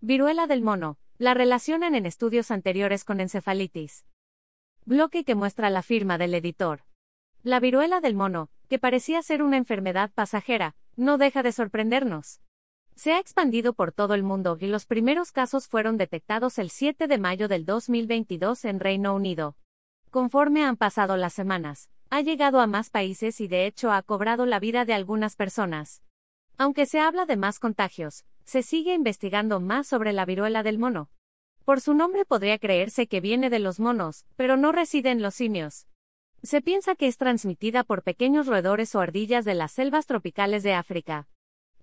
Viruela del mono. La relacionan en estudios anteriores con encefalitis. Bloque que muestra la firma del editor. La viruela del mono, que parecía ser una enfermedad pasajera, no deja de sorprendernos. Se ha expandido por todo el mundo y los primeros casos fueron detectados el 7 de mayo del 2022 en Reino Unido. Conforme han pasado las semanas, ha llegado a más países y de hecho ha cobrado la vida de algunas personas. Aunque se habla de más contagios, se sigue investigando más sobre la viruela del mono. Por su nombre podría creerse que viene de los monos, pero no reside en los simios. Se piensa que es transmitida por pequeños roedores o ardillas de las selvas tropicales de África.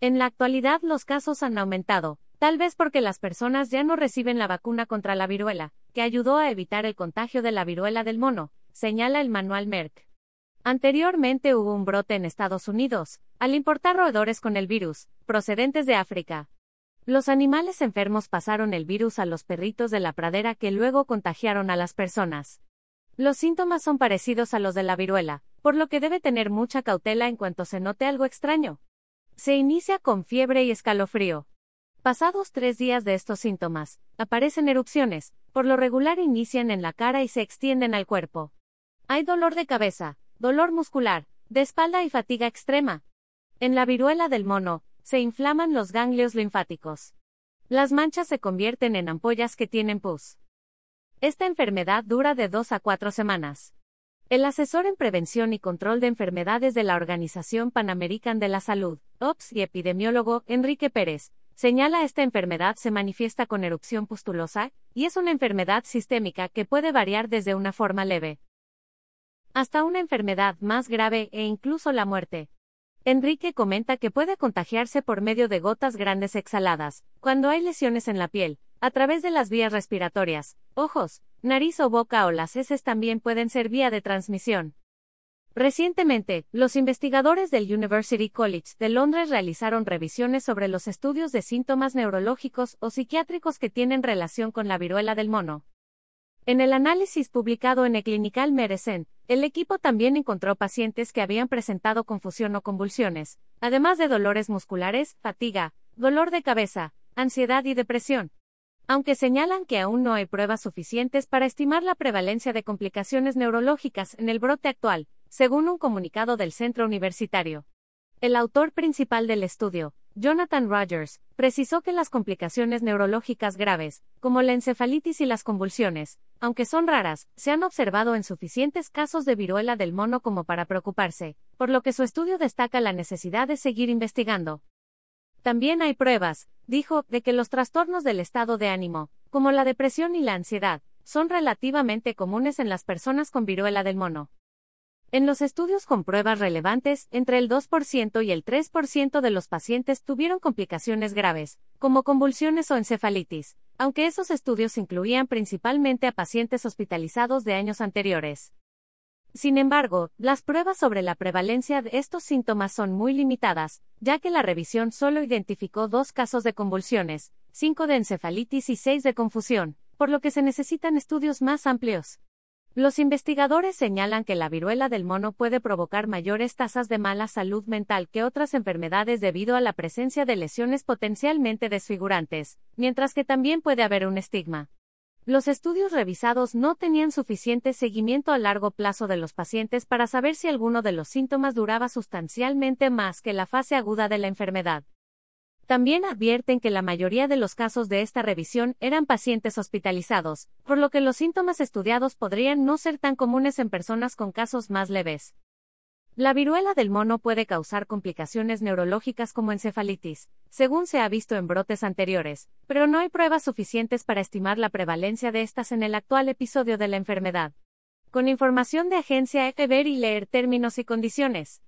En la actualidad los casos han aumentado, tal vez porque las personas ya no reciben la vacuna contra la viruela, que ayudó a evitar el contagio de la viruela del mono, señala el manual Merck. Anteriormente hubo un brote en Estados Unidos, al importar roedores con el virus, procedentes de África. Los animales enfermos pasaron el virus a los perritos de la pradera que luego contagiaron a las personas. Los síntomas son parecidos a los de la viruela, por lo que debe tener mucha cautela en cuanto se note algo extraño. Se inicia con fiebre y escalofrío. Pasados tres días de estos síntomas, aparecen erupciones, por lo regular inician en la cara y se extienden al cuerpo. Hay dolor de cabeza, dolor muscular, de espalda y fatiga extrema. En la viruela del mono, se inflaman los ganglios linfáticos. Las manchas se convierten en ampollas que tienen pus. Esta enfermedad dura de dos a cuatro semanas. El asesor en prevención y control de enfermedades de la Organización Panamericana de la Salud, OPS y epidemiólogo Enrique Pérez, señala esta enfermedad se manifiesta con erupción pustulosa, y es una enfermedad sistémica que puede variar desde una forma leve, hasta una enfermedad más grave e incluso la muerte. Enrique comenta que puede contagiarse por medio de gotas grandes exhaladas, cuando hay lesiones en la piel, a través de las vías respiratorias, ojos, nariz o boca o las heces también pueden ser vía de transmisión. Recientemente, los investigadores del University College de Londres realizaron revisiones sobre los estudios de síntomas neurológicos o psiquiátricos que tienen relación con la viruela del mono. En el análisis publicado en Clinical Medicine, el equipo también encontró pacientes que habían presentado confusión o convulsiones, además de dolores musculares, fatiga, dolor de cabeza, ansiedad y depresión. Aunque señalan que aún no hay pruebas suficientes para estimar la prevalencia de complicaciones neurológicas en el brote actual, según un comunicado del centro universitario. El autor principal del estudio, Jonathan Rogers, precisó que las complicaciones neurológicas graves, como la encefalitis y las convulsiones, aunque son raras, se han observado en suficientes casos de viruela del mono como para preocuparse, por lo que su estudio destaca la necesidad de seguir investigando. También hay pruebas, dijo, de que los trastornos del estado de ánimo, como la depresión y la ansiedad, son relativamente comunes en las personas con viruela del mono. En los estudios con pruebas relevantes, entre el 2% y el 3% de los pacientes tuvieron complicaciones graves, como convulsiones o encefalitis, aunque esos estudios incluían principalmente a pacientes hospitalizados de años anteriores. Sin embargo, las pruebas sobre la prevalencia de estos síntomas son muy limitadas, ya que la revisión solo identificó dos casos de convulsiones, cinco de encefalitis y seis de confusión, por lo que se necesitan estudios más amplios. Los investigadores señalan que la viruela del mono puede provocar mayores tasas de mala salud mental que otras enfermedades debido a la presencia de lesiones potencialmente desfigurantes, mientras que también puede haber un estigma. Los estudios revisados no tenían suficiente seguimiento a largo plazo de los pacientes para saber si alguno de los síntomas duraba sustancialmente más que la fase aguda de la enfermedad. También advierten que la mayoría de los casos de esta revisión eran pacientes hospitalizados, por lo que los síntomas estudiados podrían no ser tan comunes en personas con casos más leves. La viruela del mono puede causar complicaciones neurológicas como encefalitis, según se ha visto en brotes anteriores, pero no hay pruebas suficientes para estimar la prevalencia de estas en el actual episodio de la enfermedad. Con información de agencia, hay ver y leer términos y condiciones.